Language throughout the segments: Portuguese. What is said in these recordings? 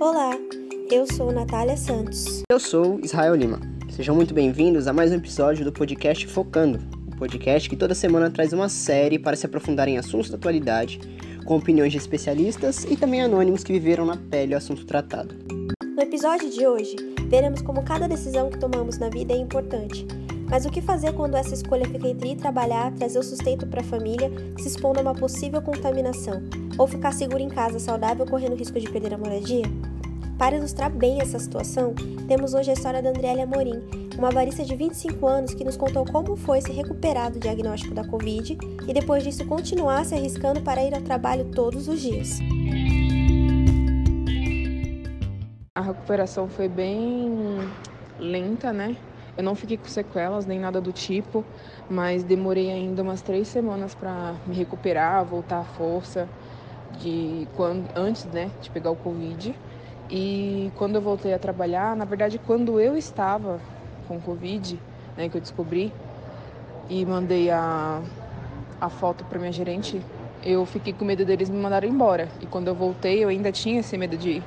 Olá, eu sou Natália Santos. Eu sou Israel Lima. Sejam muito bem-vindos a mais um episódio do podcast Focando, o um podcast que toda semana traz uma série para se aprofundar em assuntos da atualidade, com opiniões de especialistas e também anônimos que viveram na pele o assunto tratado. No episódio de hoje, veremos como cada decisão que tomamos na vida é importante. Mas o que fazer quando essa escolha fica entre ir trabalhar, trazer o sustento para a família, se expondo a uma possível contaminação, ou ficar seguro em casa saudável correndo risco de perder a moradia? Para ilustrar bem essa situação, temos hoje a história da Andrélia Morim, uma barista de 25 anos que nos contou como foi se recuperar do diagnóstico da Covid e depois disso continuar se arriscando para ir ao trabalho todos os dias. A recuperação foi bem lenta, né? Eu não fiquei com sequelas nem nada do tipo, mas demorei ainda umas três semanas para me recuperar, voltar à força de quando antes, né, de pegar o Covid. E quando eu voltei a trabalhar, na verdade, quando eu estava com Covid, né, que eu descobri e mandei a, a foto para minha gerente, eu fiquei com medo deles me mandarem embora. E quando eu voltei, eu ainda tinha esse medo de,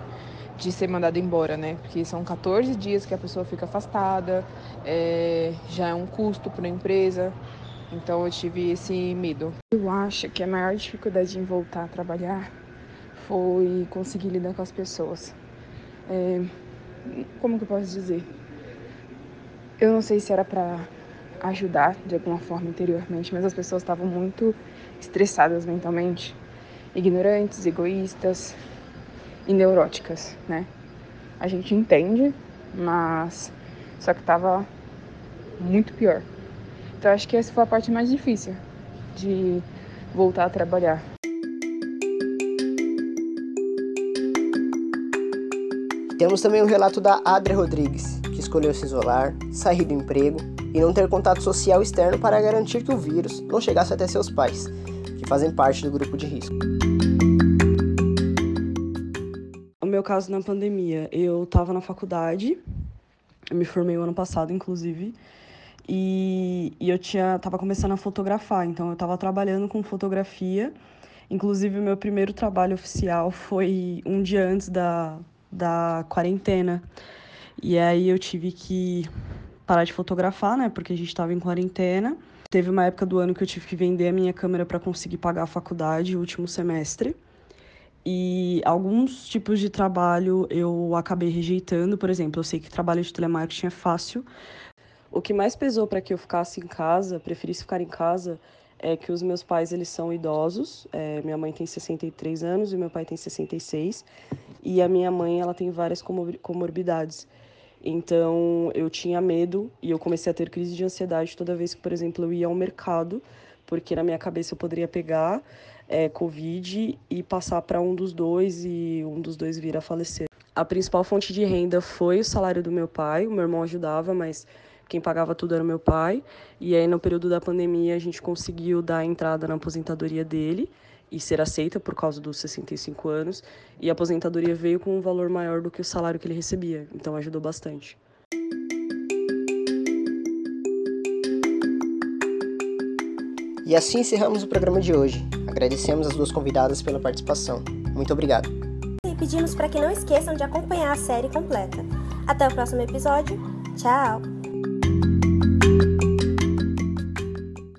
de ser mandado embora, né? Porque são 14 dias que a pessoa fica afastada, é, já é um custo para a empresa. Então eu tive esse medo. Eu acho que a maior dificuldade em voltar a trabalhar foi conseguir lidar com as pessoas. É, como que eu posso dizer? Eu não sei se era para ajudar de alguma forma interiormente, mas as pessoas estavam muito estressadas mentalmente, ignorantes, egoístas e neuróticas, né? A gente entende, mas só que tava muito pior. Então acho que essa foi a parte mais difícil de voltar a trabalhar. Temos também o relato da Adria Rodrigues, que escolheu se isolar, sair do emprego e não ter contato social externo para garantir que o vírus não chegasse até seus pais, que fazem parte do grupo de risco. O meu caso na pandemia, eu estava na faculdade, eu me formei o ano passado, inclusive, e, e eu tinha tava começando a fotografar, então eu estava trabalhando com fotografia. Inclusive, o meu primeiro trabalho oficial foi um dia antes da, da quarentena. E aí eu tive que parar de fotografar, né? Porque a gente estava em quarentena. Teve uma época do ano que eu tive que vender a minha câmera para conseguir pagar a faculdade, o último semestre. E alguns tipos de trabalho eu acabei rejeitando. Por exemplo, eu sei que trabalho de telemarketing é fácil. O que mais pesou para que eu ficasse em casa, preferisse ficar em casa, é que os meus pais eles são idosos. É, minha mãe tem 63 anos e meu pai tem 66. E a minha mãe ela tem várias comorbidades. Então eu tinha medo e eu comecei a ter crise de ansiedade toda vez que, por exemplo, eu ia ao mercado, porque na minha cabeça eu poderia pegar é, Covid e passar para um dos dois e um dos dois vir a falecer. A principal fonte de renda foi o salário do meu pai. O meu irmão ajudava, mas quem pagava tudo era o meu pai. E aí, no período da pandemia, a gente conseguiu dar a entrada na aposentadoria dele e ser aceita por causa dos 65 anos. E a aposentadoria veio com um valor maior do que o salário que ele recebia, então ajudou bastante. E assim encerramos o programa de hoje. Agradecemos as duas convidadas pela participação. Muito obrigado. E pedimos para que não esqueçam de acompanhar a série completa. Até o próximo episódio. Tchau!